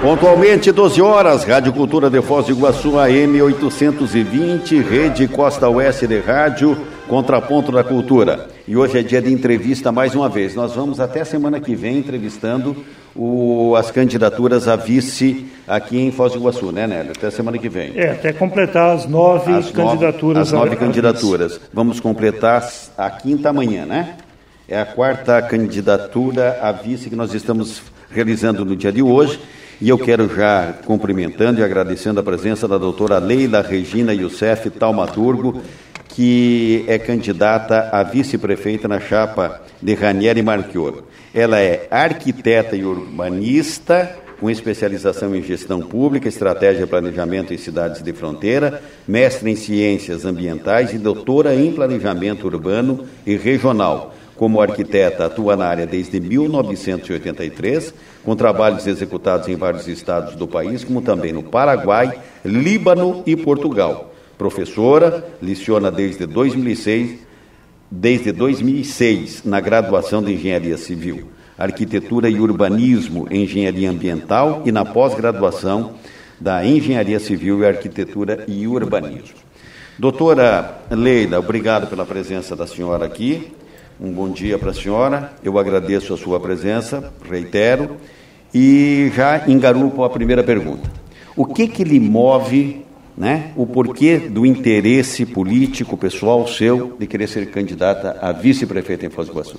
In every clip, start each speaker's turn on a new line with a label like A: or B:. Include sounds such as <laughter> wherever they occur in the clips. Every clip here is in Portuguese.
A: Pontualmente, 12 horas, Rádio Cultura de Foz do Iguaçu, AM 820, Rede Costa Oeste de Rádio, Contraponto da Cultura. E hoje é dia de entrevista mais uma vez. Nós vamos até semana que vem entrevistando o, as candidaturas a vice aqui em Foz do Iguaçu, né, Nélio? Até semana que vem.
B: É, até completar as nove as candidaturas.
A: Nove, as nove a, candidaturas. A vamos completar a quinta amanhã, né? É a quarta candidatura a vice que nós estamos realizando no dia de hoje. E eu quero já cumprimentando e agradecendo a presença da doutora Leila Regina Youssef Taumaturgo, que é candidata a vice-prefeita na chapa de Ranieri Marchioro. Ela é arquiteta e urbanista, com especialização em gestão pública, estratégia e planejamento em cidades de fronteira, mestre em ciências ambientais e doutora em planejamento urbano e regional como arquiteta, atua na área desde 1983, com trabalhos executados em vários estados do país, como também no Paraguai, Líbano e Portugal. Professora, leciona desde 2006, desde 2006 na graduação de Engenharia Civil, Arquitetura e Urbanismo, Engenharia Ambiental e na pós-graduação da Engenharia Civil e Arquitetura e Urbanismo. Doutora Leila, obrigado pela presença da senhora aqui. Um bom dia para a senhora. Eu agradeço a sua presença, reitero, e já engarupo a primeira pergunta. O que que lhe move, né, o porquê do interesse político pessoal seu de querer ser candidata a vice-prefeita em Foz do Iguaçu?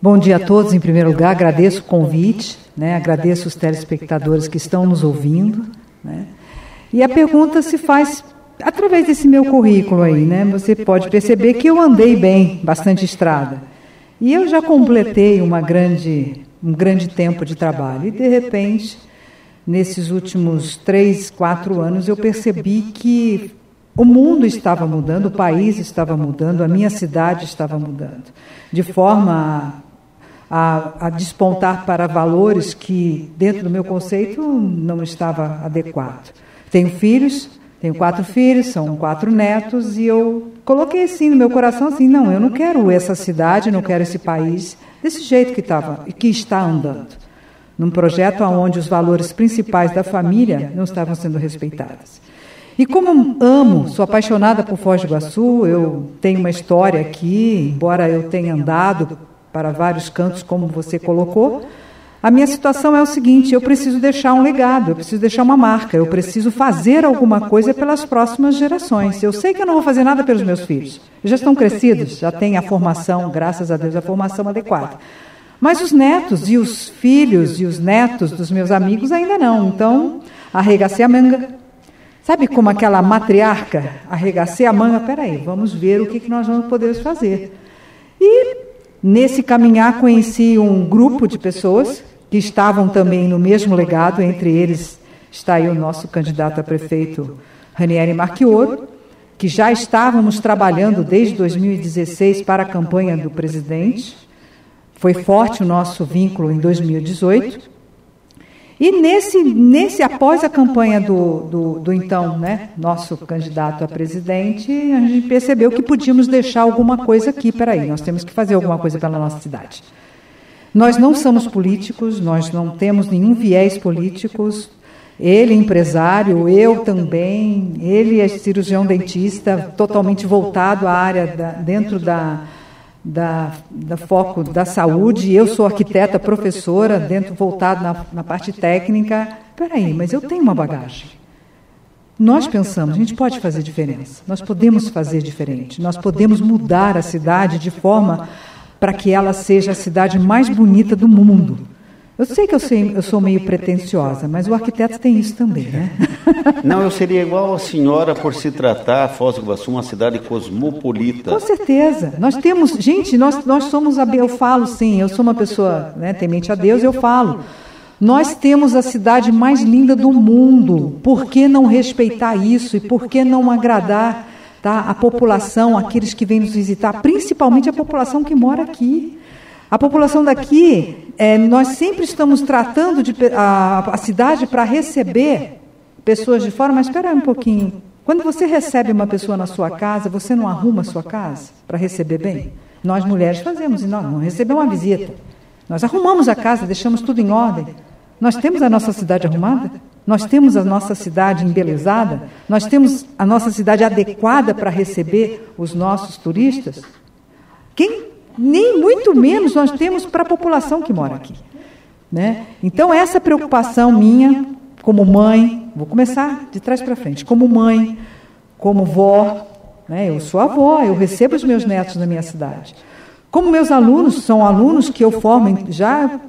C: Bom dia a todos. Em primeiro lugar, agradeço o convite, né, agradeço os telespectadores que estão nos ouvindo. Né, e a pergunta se faz através desse meu currículo aí, né, você pode perceber que eu andei bem, bastante estrada. E eu já completei uma grande, um grande tempo de trabalho. E, de repente, nesses últimos três, quatro anos, eu percebi que o mundo estava mudando, o país estava mudando, a minha cidade estava mudando, de forma a, a, despontar para valores que, dentro do meu conceito, não estava adequado. Tenho filhos, tenho quatro filhos, são quatro netos, e eu coloquei assim no meu coração assim, não, eu não quero essa cidade, não quero esse país desse jeito que que está andando. Num projeto onde os valores principais da família não estavam sendo respeitados. E como amo, sou apaixonada por Foz do Iguaçu, eu tenho uma história aqui, embora eu tenha andado para vários cantos, como você colocou, a minha situação é o seguinte: eu preciso deixar um legado, eu preciso deixar uma marca, eu preciso fazer alguma coisa pelas próximas gerações. Eu sei que eu não vou fazer nada pelos meus filhos. Já estão crescidos, já têm a formação, graças a Deus, a formação adequada. Mas os netos e os filhos e os netos dos meus amigos ainda não. Então, arregacei a manga. Sabe como aquela matriarca? Arregacei a manga. Peraí, vamos ver o que, que nós vamos poder fazer. E nesse caminhar conheci um grupo de pessoas que estavam também no mesmo legado, entre eles está aí o nosso candidato a prefeito Ranieri Marchioro, que já estávamos trabalhando desde 2016 para a campanha do presidente. Foi forte o nosso vínculo em 2018. E nesse, nesse após a campanha do, do, do, então né, nosso candidato a presidente, a gente percebeu que podíamos deixar alguma coisa aqui. Peraí, nós temos que fazer alguma coisa pela nossa cidade. Nós não somos políticos, nós não temos nenhum viés políticos. Ele empresário, eu também. Ele é cirurgião dentista, totalmente voltado à área da, dentro da, da, da, foco da saúde. Eu sou arquiteta, professora, dentro voltado na, na parte técnica. Peraí, mas eu tenho uma bagagem. Nós pensamos, a gente pode fazer diferença. Nós podemos fazer diferente. Nós podemos mudar a cidade de forma para que ela seja a cidade mais bonita do mundo. Eu sei que eu, sei, eu sou meio pretensiosa, mas o arquiteto tem isso também, né? <laughs>
A: Não, eu seria igual a senhora por se tratar Foz do Iguaçu uma cidade cosmopolita.
C: Com certeza. Nós temos, gente, nós, nós somos, a, eu falo sim, eu sou uma pessoa né, temente a Deus, eu falo. Nós temos a cidade mais linda do mundo. Por que não respeitar isso e por que não agradar tá? a população, aqueles que vêm nos visitar, principalmente a população que mora aqui. A população daqui, é, nós sempre estamos tratando de, a, a cidade para receber pessoas de fora, mas espera um pouquinho. Quando você recebe uma pessoa na sua casa, você não arruma a sua casa para receber bem? Nós mulheres fazemos, e nós não recebemos uma visita. Nós arrumamos a casa, deixamos tudo em ordem. Nós temos a nossa cidade arrumada? Nós temos a nossa cidade embelezada? Nós temos a nossa cidade adequada para receber os nossos turistas? Quem, nem muito menos nós temos para a população que mora aqui. Né? Então, essa preocupação minha, como mãe, vou começar de trás para frente, como mãe, como vó, né? eu sou avó, eu recebo os meus netos na minha cidade. Como meus alunos são alunos que eu formo já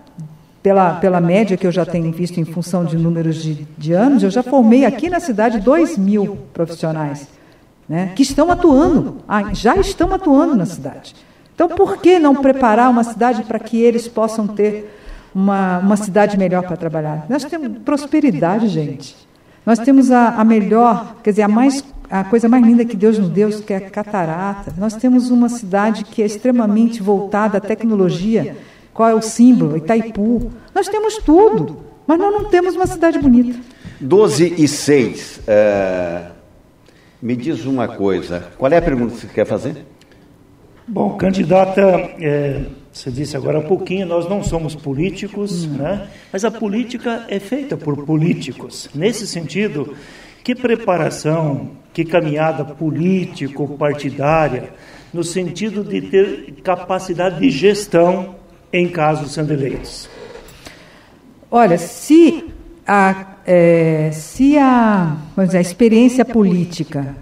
C: pela, pela média que eu já tenho visto em função de números de, de anos, eu já formei aqui na cidade 2 mil profissionais né, que estão atuando, ah, já estão atuando na cidade. Então, por que não preparar uma cidade para que eles possam ter uma, uma cidade melhor para trabalhar? Nós temos prosperidade, gente. Nós temos a, a melhor, quer dizer, a mais a coisa mais linda que Deus nos deu, que é a catarata. Nós temos uma cidade que é extremamente voltada à tecnologia. Qual é o símbolo? Itaipu. Nós temos tudo, mas nós não temos uma cidade bonita.
A: 12 e 6. É... Me diz uma coisa. Qual é a pergunta que você quer fazer?
B: Bom, candidata, é, você disse agora há pouquinho, nós não somos políticos, né? mas a política é feita por políticos. Nesse sentido, que preparação, que caminhada político-partidária, no sentido de ter capacidade de gestão em caso sendo eleitos?
C: Olha, se a, é, se a, dizer, a experiência política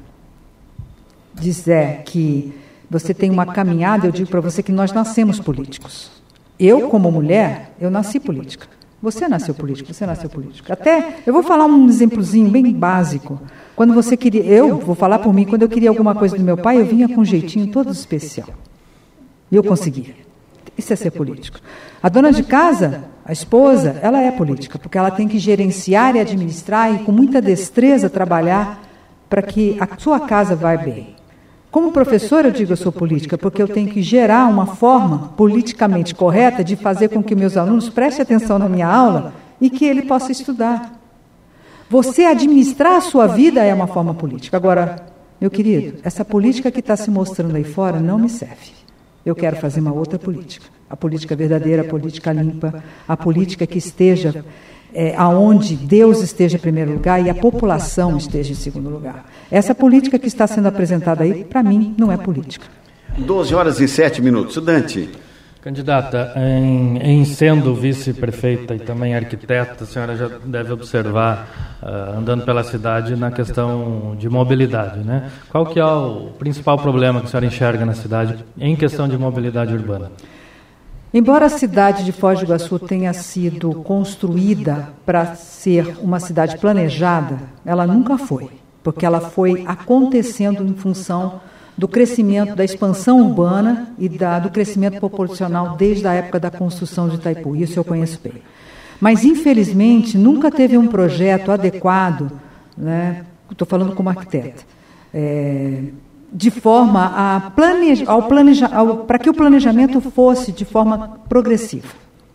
C: dizer que você tem uma caminhada, eu digo para você que nós nascemos políticos. Eu, como mulher, eu nasci política. Você nasceu político, você nasceu político. Até, eu vou falar um exemplozinho bem básico. Quando você queria, eu vou falar por mim, quando eu queria alguma coisa do meu pai, eu vinha com um jeitinho todo especial. E eu conseguia. Isso é ser político. A dona de casa, a esposa, ela é política, porque ela tem que gerenciar e administrar e com muita destreza trabalhar para que a sua casa vá bem. Como professora, eu digo eu sou política, porque eu tenho que gerar uma forma politicamente correta de fazer com que meus alunos prestem atenção na minha aula e que ele possa estudar. Você administrar a sua vida é uma forma política. Agora, meu querido, essa política que está se mostrando aí fora não me serve. Eu quero fazer uma outra política. A política verdadeira, a política limpa, a política que esteja é, aonde Deus esteja em primeiro lugar e a população esteja em segundo lugar. Essa política que está sendo apresentada aí, para mim, não é política.
A: 12 horas e 7 minutos. Dante.
D: Candidata, em, em sendo vice-prefeita e também arquiteta, a senhora já deve observar, uh, andando pela cidade, na questão de mobilidade. Né? Qual que é o principal problema que a senhora enxerga na cidade em questão de mobilidade urbana?
C: Embora a cidade de Foz do Iguaçu tenha sido construída para ser uma cidade planejada, ela nunca foi, porque ela foi acontecendo em função do crescimento, da expansão urbana e da, do crescimento proporcional desde a época da construção de Itaipu. Isso eu conheço bem. Mas, infelizmente, nunca teve um projeto adequado, né? estou falando como arquiteta, é, de forma a planejar, ao planeja, para que o planejamento fosse de forma progressiva.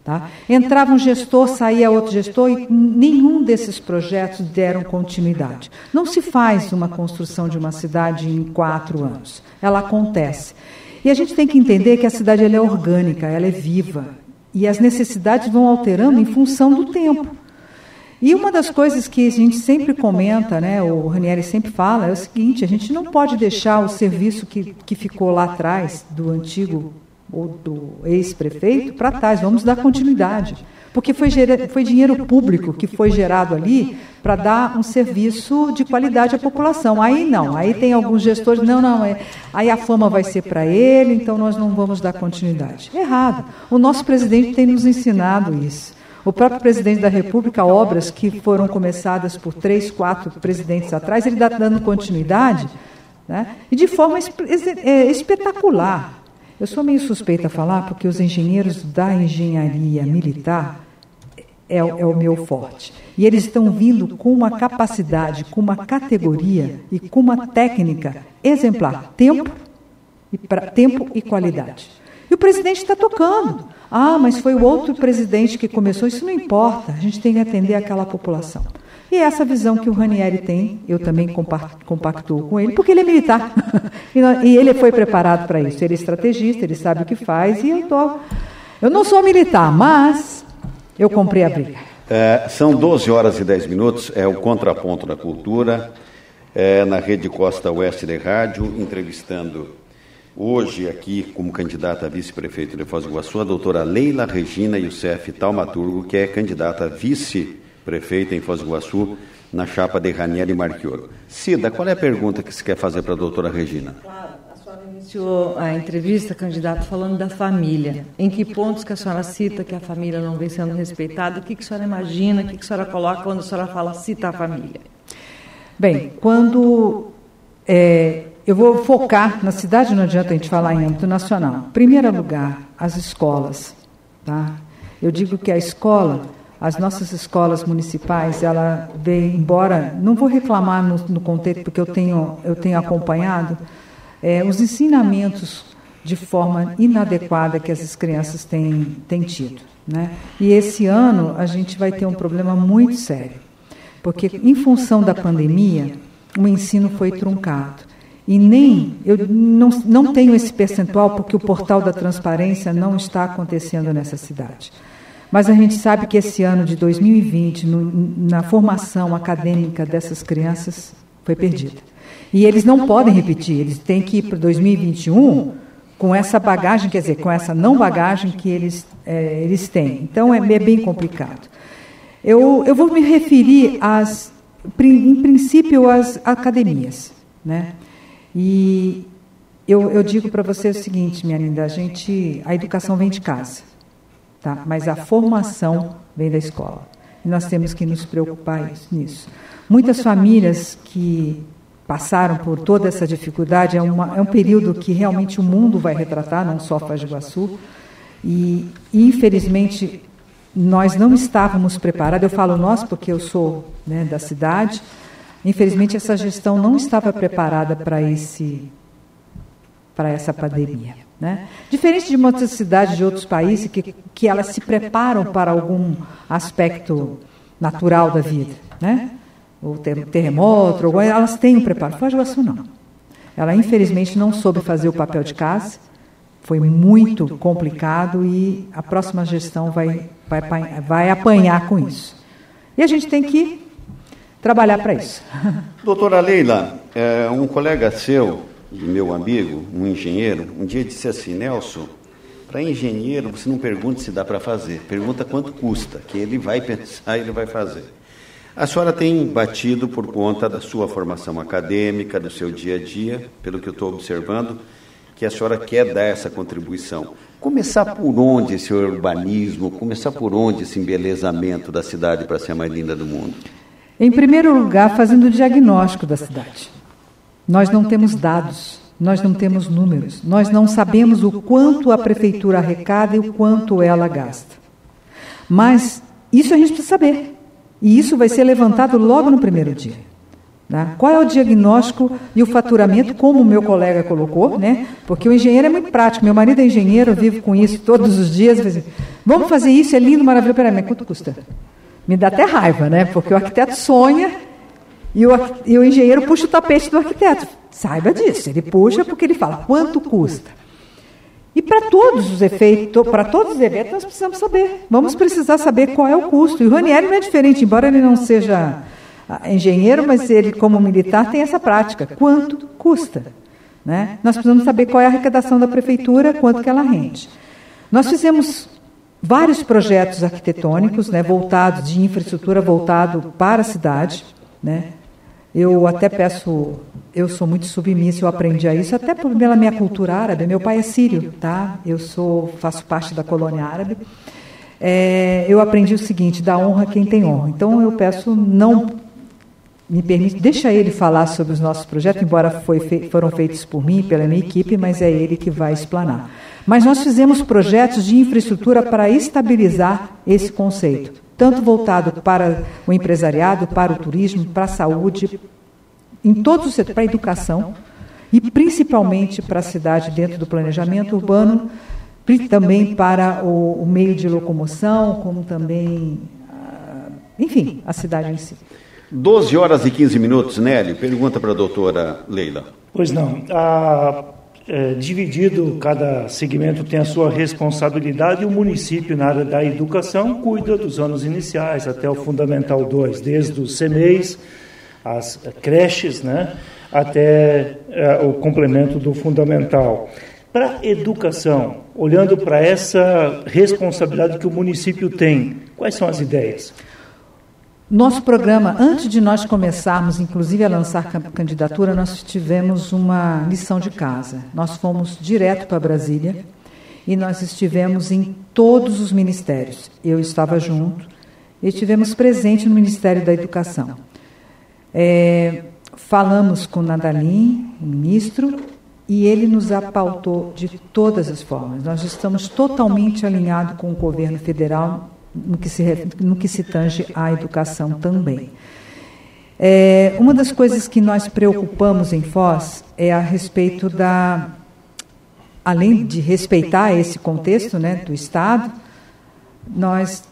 C: Tá? Entrava um gestor, saía outro gestor e nenhum desses projetos deram continuidade. Não se faz uma construção de uma cidade em quatro anos. Ela acontece. E a gente tem que entender que a cidade é orgânica, ela é viva. E as necessidades vão alterando em função do tempo. E uma das coisas que a gente sempre comenta, né, o Ranieri sempre fala, é o seguinte: a gente não pode deixar o serviço que, que ficou lá atrás, do antigo ou do ex-prefeito, para trás, vamos dar continuidade. Porque foi, foi dinheiro público que foi gerado ali para dar um serviço de qualidade à população. Aí não, aí tem alguns gestores, não, não, é, aí a fama vai ser para ele, então nós não vamos dar continuidade. Errado. O nosso presidente tem nos ensinado isso. O próprio presidente da República, obras que foram começadas por três, quatro presidentes atrás, ele está dando continuidade né? e de forma é, espetacular. Eu sou meio suspeita a falar porque os engenheiros da engenharia militar é, é o meu forte. E eles estão vindo com uma capacidade, com uma categoria e com uma técnica exemplar. Tempo e, pra, tempo e qualidade. E o presidente está tocando. Ah, mas foi o outro presidente que começou. Isso não importa. A gente tem que atender aquela população. E essa visão que o Ranieri tem, eu também compactuo com ele, porque ele é militar. <laughs> e ele foi preparado para isso. Ele é estrategista, ele sabe o que faz. E eu, tô, eu não sou militar, mas eu comprei a briga.
A: É, são 12 horas e 10 minutos, é o Contraponto da Cultura, é, na Rede Costa Oeste de Rádio, entrevistando hoje aqui como candidata a vice-prefeito de Foz do Iguaçu a doutora Leila Regina Youssef Talmaturgo, que é candidata a vice-prefeita em Foz do Iguaçu na chapa de Ranieri Marchioro. Cida, qual é a pergunta que você quer fazer para a doutora Regina?
C: Claro iniciou a entrevista, candidato, falando da família. Em que pontos que a senhora cita que a família não vem sendo respeitada? O que, que a senhora imagina, o que, que a senhora coloca quando a senhora fala cita a família? Bem, quando é, eu vou focar na cidade, não adianta a gente falar em âmbito nacional. Em primeiro lugar, as escolas. Tá? Eu digo que a escola, as nossas escolas municipais, ela vem, embora, não vou reclamar no, no contexto, porque eu tenho, eu tenho acompanhado, é, os ensinamentos de forma inadequada que essas crianças têm, têm tido. Né? E esse ano a gente vai ter um problema muito sério, porque em função da pandemia, o ensino foi truncado. E nem, eu não, não tenho esse percentual porque o portal da transparência não está acontecendo nessa cidade. Mas a gente sabe que esse ano de 2020, no, na formação acadêmica dessas crianças, foi perdida. E eles não podem repetir, eles têm que ir para 2021 com essa bagagem, quer dizer, com essa não bagagem que eles, é, eles têm. Então é, é bem complicado. Eu, eu vou me referir, às, em princípio, às academias. Né? E eu, eu digo para você o seguinte, minha linda, a, gente, a educação vem de casa, tá? mas a formação vem da escola. E nós temos que nos preocupar nisso. Muitas famílias que passaram por toda essa dificuldade. É, uma, é, um período que realmente o mundo vai retratar, não só Foz Iguaçu. E, infelizmente, nós não estávamos preparados. Eu falo nós porque eu sou né, da cidade. Infelizmente, essa gestão não estava preparada para esse para essa pandemia. Né? Diferente de muitas cidades de outros países que, que elas se preparam para algum aspecto natural da vida. Né? o terremoto, ou elas têm um preparo. Foz do Iguaçu não. Ela infelizmente não soube fazer o papel de casa, foi muito complicado e a próxima gestão vai, vai, vai apanhar com isso. E a gente tem que trabalhar para isso.
A: Doutora Leila, é, um colega seu, meu amigo, um engenheiro, um dia disse assim, Nelson, para engenheiro você não pergunta se dá para fazer, pergunta quanto custa, que ele vai pensar e ele vai fazer. A senhora tem batido por conta da sua formação acadêmica, do seu dia a dia, pelo que eu estou observando, que a senhora quer dar essa contribuição. Começar por onde esse urbanismo, começar por onde esse embelezamento da cidade para ser a mais linda do mundo?
C: Em primeiro lugar, fazendo o diagnóstico da cidade. Nós não temos dados, nós não temos números, nós não sabemos o quanto a prefeitura arrecada e o quanto ela gasta. Mas isso a gente precisa saber. E isso vai ser levantado logo no primeiro dia. Né? Qual é o diagnóstico e o faturamento, como o meu colega colocou, né? porque o engenheiro é muito prático. Meu marido é engenheiro, eu vivo com isso todos os dias. Vamos fazer isso, é lindo, maravilhoso. Peraí, mas quanto custa? Me dá até raiva, né? porque o arquiteto sonha e o, e o engenheiro puxa o tapete do arquiteto. Saiba disso, ele puxa porque ele fala quanto custa. E para todos os efeitos, para todos os eventos, nós precisamos saber. Vamos precisar saber qual é o custo. E o Ranieri não é diferente, embora ele não seja ah, engenheiro, mas ele, como militar, tem essa prática. Quanto custa? Né? Nós precisamos saber qual é a arrecadação da prefeitura, quanto que ela rende. Nós fizemos vários projetos arquitetônicos, né, voltados de infraestrutura voltado para a cidade, né, eu até peço, eu sou muito submissa, eu aprendi a isso, até pela minha cultura árabe. Meu pai é sírio, tá? Eu sou, faço parte da colônia árabe. É, eu aprendi o seguinte: da honra quem tem honra. Então eu peço, não me permite, deixa ele falar sobre os nossos projetos, embora foi, foram feitos por mim, pela minha equipe, mas é ele que vai explanar. Mas nós fizemos projetos de infraestrutura para estabilizar esse conceito tanto voltado para o empresariado, para o turismo, para a saúde, em todos os setores, para a educação e principalmente para a cidade dentro do planejamento urbano, também para o, o meio de locomoção, como também, ah, enfim, a cidade em si.
A: 12 horas e 15 minutos, Nélio. Pergunta para a doutora Leila.
B: Pois não. A é, dividido, cada segmento tem a sua responsabilidade, e o município, na área da educação, cuida dos anos iniciais até o Fundamental 2, desde os CMEs, as creches, né, até é, o complemento do Fundamental. Para educação, olhando para essa responsabilidade que o município tem, quais são as ideias?
C: Nosso programa, antes de nós começarmos, inclusive, a lançar candidatura, nós tivemos uma lição de casa. Nós fomos direto para Brasília e nós estivemos em todos os ministérios. Eu estava junto e estivemos presentes no Ministério da Educação. É, falamos com Nadalim, o ministro, e ele nos apautou de todas as formas. Nós estamos totalmente alinhados com o governo federal no que se, no que se tange à educação também. É, uma das coisas que nós preocupamos em Foz é a respeito da. Além de respeitar esse contexto né, do Estado, nós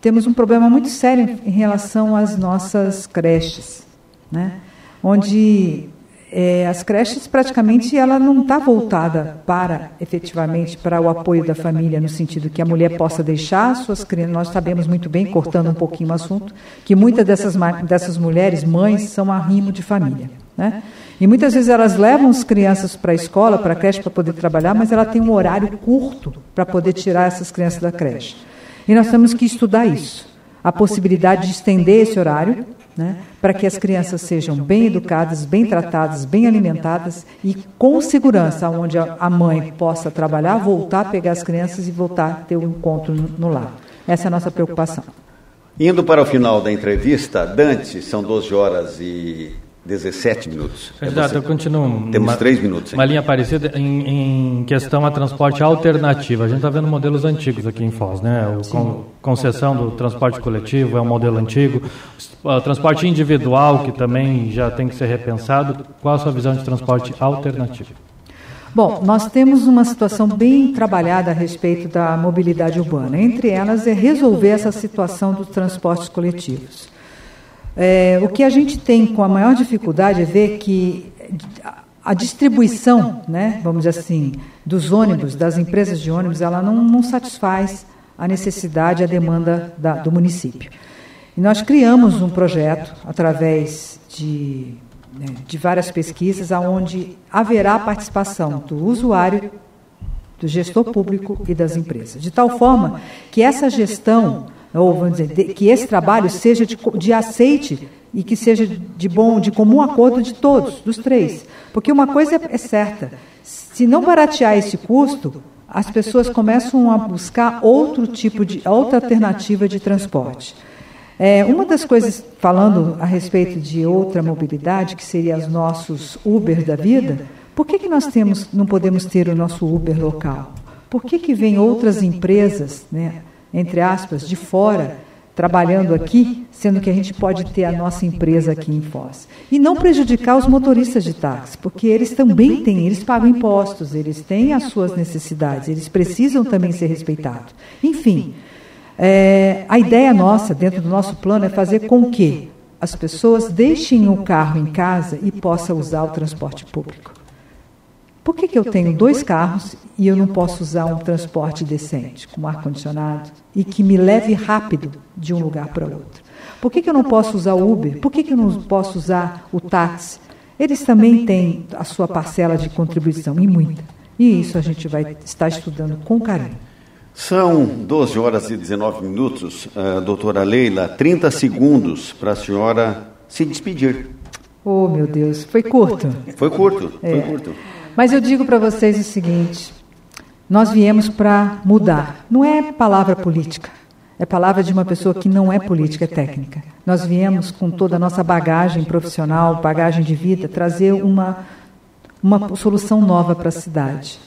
C: temos um problema muito sério em relação às nossas creches, né, onde é, as creches praticamente ela não está voltada para efetivamente para o apoio da família no sentido que a mulher possa deixar suas crianças. Nós sabemos muito bem, cortando um pouquinho o assunto, que muitas dessas dessas mulheres mães são arrimo de família, né? E muitas vezes elas levam as crianças para a escola, para a creche para poder trabalhar, mas ela tem um horário curto para poder tirar essas crianças da creche. E nós temos que estudar isso, a possibilidade de estender esse horário né, para que as crianças sejam bem educadas, bem tratadas, bem alimentadas e com segurança, onde a mãe possa trabalhar, voltar, pegar as crianças e voltar a ter o um encontro no lar. Essa é a nossa preocupação.
A: Indo para o final da entrevista, Dante, são 12 horas e 17 minutos.
D: Candidato, é eu continuo.
A: Temos uma, três minutos.
D: Uma linha parecida em, em, questão a transporte alternativo. A gente está vendo modelos antigos aqui em Foz, né? O con, concessão do transporte coletivo é um modelo antigo. O transporte individual, que também já tem que ser repensado. Qual a sua visão de transporte alternativo?
C: Bom, nós temos uma situação bem trabalhada a respeito da mobilidade urbana. Entre elas é resolver essa situação dos transportes coletivos. É, o que a gente tem com a maior dificuldade é ver que a distribuição, né, vamos dizer assim, dos ônibus, das empresas de ônibus, ela não, não satisfaz a necessidade, a demanda da, do município. E nós criamos um projeto através de, né, de várias pesquisas, onde haverá participação do usuário, do gestor público e das empresas, de tal forma que essa gestão ou vamos dizer, que esse trabalho seja de, de aceite e que seja de bom, de comum acordo de todos, dos três. Porque uma coisa é certa: se não baratear esse custo, as pessoas começam a buscar outro tipo de, outra alternativa de transporte. É, uma das coisas, falando a respeito de outra mobilidade, que seria os nossos Uber da vida, por que, que nós temos, não podemos ter o nosso Uber local? Por que, que vem outras empresas, né? Entre aspas, de fora, trabalhando aqui, sendo que a gente pode ter a nossa empresa aqui em Foz. E não prejudicar os motoristas de táxi, porque eles também têm, eles pagam impostos, eles têm as suas necessidades, eles precisam também ser respeitados. Enfim, é, a ideia nossa, dentro do nosso plano, é fazer com que as pessoas deixem o carro em casa e possam usar o transporte público. Por que, que eu tenho dois carros e eu não posso usar um transporte decente, com ar-condicionado, e que me leve rápido de um lugar para outro? Por que, que eu não posso usar o Uber? Por que, que eu não posso usar o táxi? Eles também têm a sua parcela de contribuição, e muita. E isso a gente vai estar estudando com carinho.
A: São 12 horas e 19 minutos, uh, doutora Leila, 30 segundos para a senhora se despedir.
C: Oh, meu Deus, foi curto.
A: Foi curto, foi é. curto.
C: Mas eu digo para vocês o seguinte: nós viemos para mudar. Não é palavra política. É palavra de uma pessoa que não é política, é técnica. Nós viemos com toda a nossa bagagem profissional, bagagem de vida, trazer uma, uma solução nova para a cidade.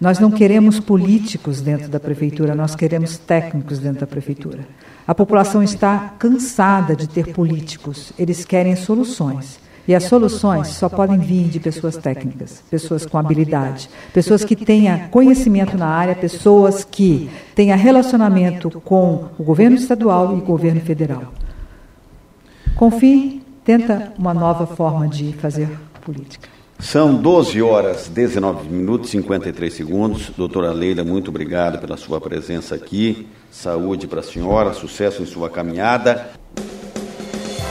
C: Nós não queremos políticos dentro da prefeitura, nós queremos técnicos dentro da prefeitura. A população está cansada de ter políticos, eles querem soluções. E as soluções só podem vir de pessoas técnicas, pessoas com habilidade, pessoas que tenham conhecimento na área, pessoas que tenham relacionamento com o governo estadual e governo federal. Confie, tenta uma nova forma de fazer política.
A: São 12 horas, 19 minutos e 53 segundos. Doutora Leila, muito obrigado pela sua presença aqui. Saúde para a senhora, sucesso em sua caminhada.